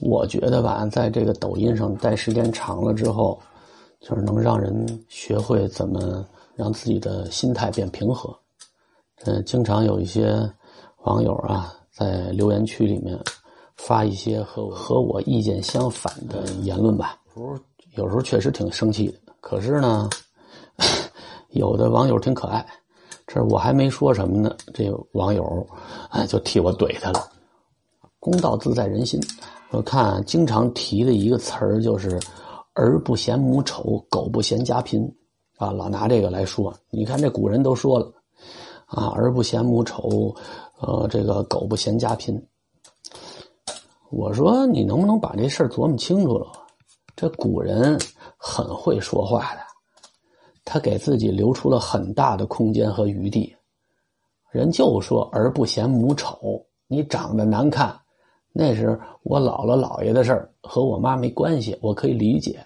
我觉得吧，在这个抖音上待时间长了之后，就是能让人学会怎么让自己的心态变平和。嗯，经常有一些网友啊，在留言区里面发一些和和我意见相反的言论吧。有时候有时候确实挺生气的，可是呢，有的网友挺可爱，这我还没说什么呢，这网友哎就替我怼他了。公道自在人心。我看经常提的一个词儿就是“儿不嫌母丑，狗不嫌家贫”，啊，老拿这个来说。你看这古人都说了，啊，“儿不嫌母丑，呃，这个狗不嫌家贫”。我说你能不能把这事儿琢磨清楚了？这古人很会说话的，他给自己留出了很大的空间和余地。人就说“儿不嫌母丑”，你长得难看。那是我姥姥姥爷的事儿，和我妈没关系，我可以理解。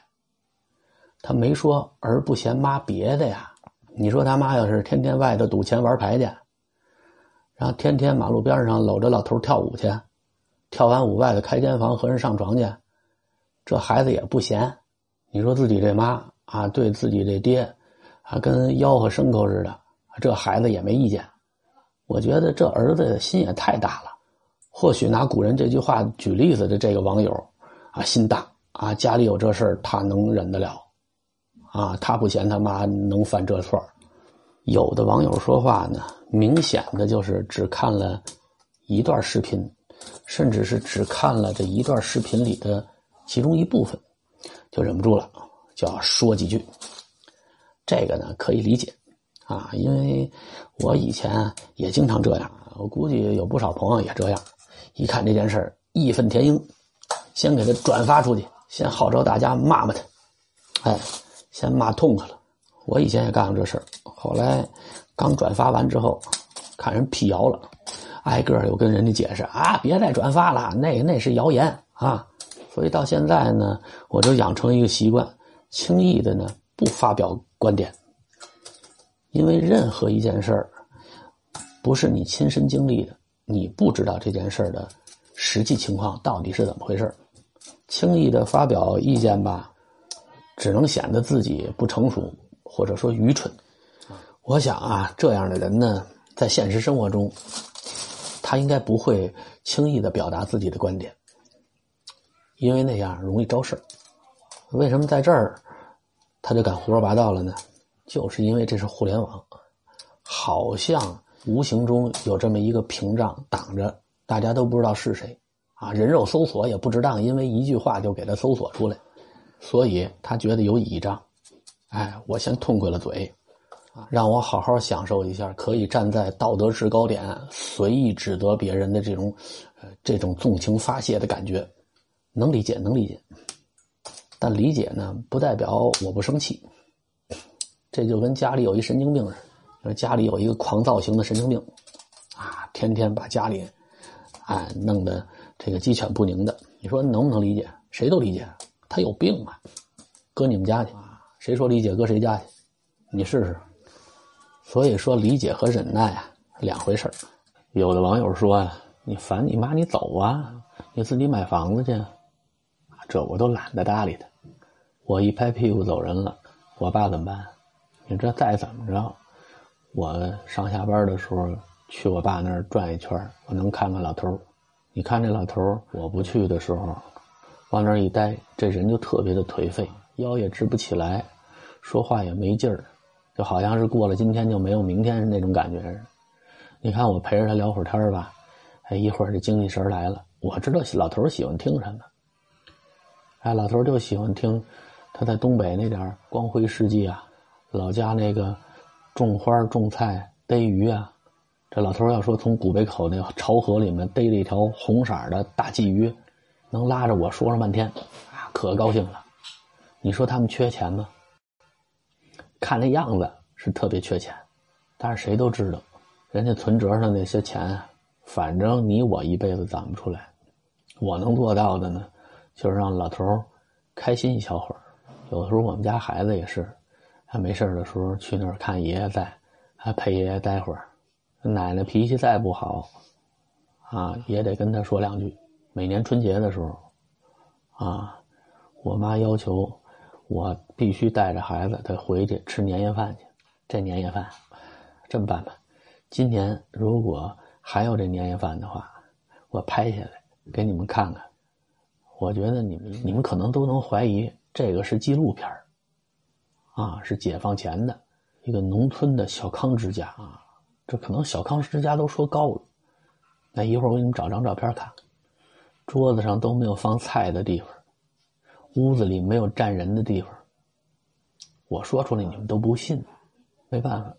他没说儿不嫌妈别的呀。你说他妈要是天天外头赌钱玩牌去，然后天天马路边上搂着老头跳舞去，跳完舞外头开间房和人上床去，这孩子也不嫌。你说自己这妈啊，对自己这爹啊，跟吆喝牲口似的，这孩子也没意见。我觉得这儿子心也太大了。或许拿古人这句话举例子的这个网友，啊，心大啊，家里有这事儿他能忍得了，啊，他不嫌他妈能犯这错有的网友说话呢，明显的就是只看了一段视频，甚至是只看了这一段视频里的其中一部分，就忍不住了，就要说几句。这个呢可以理解，啊，因为我以前也经常这样，我估计有不少朋友也这样。一看这件事儿，义愤填膺，先给他转发出去，先号召大家骂骂他，哎，先骂痛快了。我以前也干过这事儿，后来刚转发完之后，看人辟谣了，挨个又跟人家解释啊，别再转发了，那那是谣言啊。所以到现在呢，我就养成一个习惯，轻易的呢不发表观点，因为任何一件事儿，不是你亲身经历的。你不知道这件事的实际情况到底是怎么回事轻易的发表意见吧，只能显得自己不成熟或者说愚蠢。我想啊，这样的人呢，在现实生活中，他应该不会轻易的表达自己的观点，因为那样容易招事为什么在这儿他就敢胡说八道了呢？就是因为这是互联网，好像。无形中有这么一个屏障挡着，大家都不知道是谁，啊，人肉搜索也不值当，因为一句话就给他搜索出来，所以他觉得有倚仗，哎，我先痛快了嘴，啊，让我好好享受一下可以站在道德制高点随意指责别人的这种，呃，这种纵情发泄的感觉，能理解，能理解，但理解呢，不代表我不生气，这就跟家里有一神经病似的。家里有一个狂躁型的神经病，啊，天天把家里，啊，弄得这个鸡犬不宁的。你说能不能理解？谁都理解，他有病啊！搁你们家去，谁说理解搁谁家去？你试试。所以说，理解和忍耐啊，两回事有的网友说啊：“你烦你妈，你走啊，你自己买房子去。”这我都懒得搭理他。我一拍屁股走人了，我爸怎么办？你这再怎么着？我上下班的时候去我爸那儿转一圈我能看看老头儿你看这老头儿我不去的时候，往那儿一待，这人就特别的颓废，腰也直不起来，说话也没劲儿，就好像是过了今天就没有明天那种感觉似的。你看我陪着他聊会儿天吧，哎，一会儿这精气神来了。我知道老头儿喜欢听什么，哎，老头就喜欢听他在东北那点光辉事迹啊，老家那个。种花种菜逮鱼啊！这老头要说从古北口那潮河里面逮了一条红色的大鲫鱼，能拉着我说上半天，啊，可高兴了。你说他们缺钱吗？看那样子是特别缺钱，但是谁都知道，人家存折上那些钱，反正你我一辈子攒不出来。我能做到的呢，就是让老头开心一小会儿。有的时候我们家孩子也是。他没事的时候去那儿看爷爷在，还陪爷爷待会儿。奶奶脾气再不好，啊，也得跟他说两句。每年春节的时候，啊，我妈要求我必须带着孩子得回去吃年夜饭去。这年夜饭，这么办吧，今年如果还有这年夜饭的话，我拍下来给你们看看。我觉得你们你们可能都能怀疑这个是纪录片啊，是解放前的一个农村的小康之家啊。这可能小康之家都说高了。那一会儿我给你们找张照片看。桌子上都没有放菜的地方，屋子里没有站人的地方。我说出来你们都不信，没办法，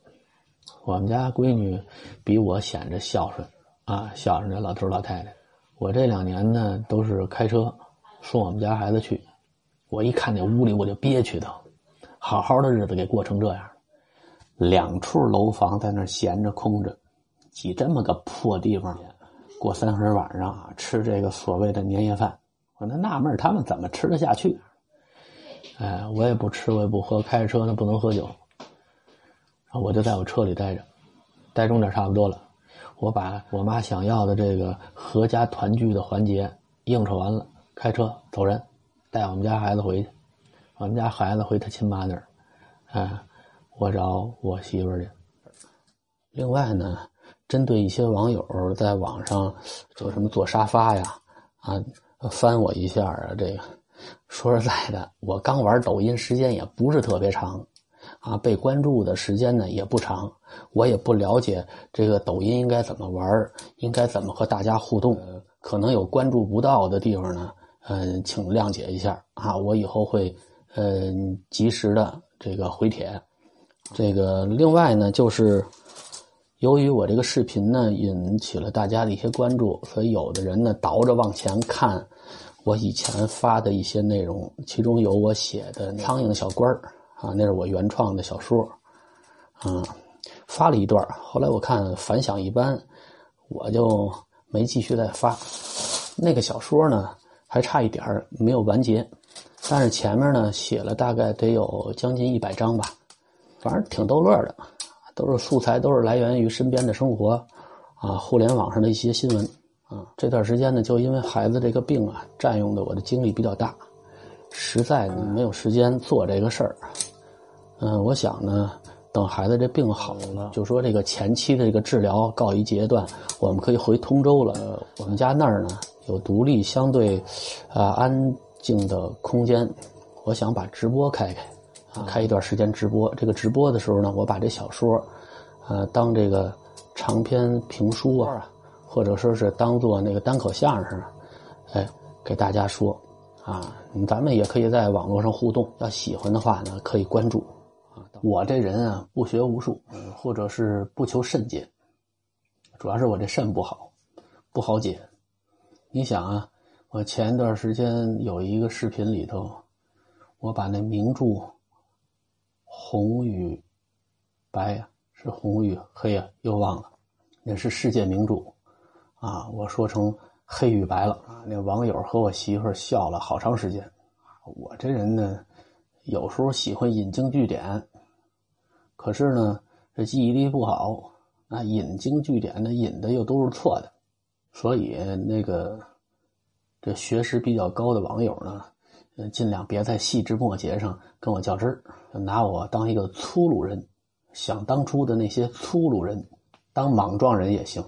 我们家闺女比我显着孝顺啊，孝顺这老头老太太。我这两年呢都是开车送我们家孩子去，我一看那屋里我就憋屈的，好好的日子给过成这样，两处楼房在那闲着空着，挤这么个破地方。过三十晚上啊，吃这个所谓的年夜饭，我那纳闷他们怎么吃得下去？哎，我也不吃，我也不喝，开车呢不能喝酒，我就在我车里待着，待中点差不多了，我把我妈想要的这个合家团聚的环节应酬完了，开车走人，带我们家孩子回去，我们家孩子回他亲妈那儿，哎，我找我媳妇去。另外呢。针对一些网友在网上做什么坐沙发呀，啊，翻我一下啊，这个说实在的，我刚玩抖音时间也不是特别长，啊，被关注的时间呢也不长，我也不了解这个抖音应该怎么玩，应该怎么和大家互动，可能有关注不到的地方呢，嗯，请谅解一下啊，我以后会嗯及时的这个回帖，这个另外呢就是。由于我这个视频呢引起了大家的一些关注，所以有的人呢倒着往前看我以前发的一些内容，其中有我写的《苍蝇小官儿》啊，那是我原创的小说，啊，发了一段，后来我看反响一般，我就没继续再发。那个小说呢还差一点没有完结，但是前面呢写了大概得有将近一百章吧，反正挺逗乐的。都是素材，都是来源于身边的生活，啊，互联网上的一些新闻，啊，这段时间呢，就因为孩子这个病啊，占用的我的精力比较大，实在呢没有时间做这个事儿，嗯，我想呢，等孩子这病好了，就说这个前期的这个治疗告一阶段，我们可以回通州了。我们家那儿呢有独立相对，啊安静的空间，我想把直播开开。开一段时间直播，这个直播的时候呢，我把这小说，呃，当这个长篇评书啊，或者说是当做那个单口相声，哎，给大家说，啊，咱们也可以在网络上互动，要喜欢的话呢，可以关注。啊，我这人啊，不学无术，或者是不求甚解，主要是我这肾不好，不好解。你想啊，我前一段时间有一个视频里头，我把那名著。红与白呀，是红与黑呀，又忘了。那是世界名著啊！我说成黑与白了啊！那网友和我媳妇笑了好长时间。我这人呢，有时候喜欢引经据典，可是呢，这记忆力不好，那引经据典的引的又都是错的，所以那个这学识比较高的网友呢。呃，尽量别在细枝末节上跟我较真儿，拿我当一个粗鲁人。想当初的那些粗鲁人，当莽撞人也行。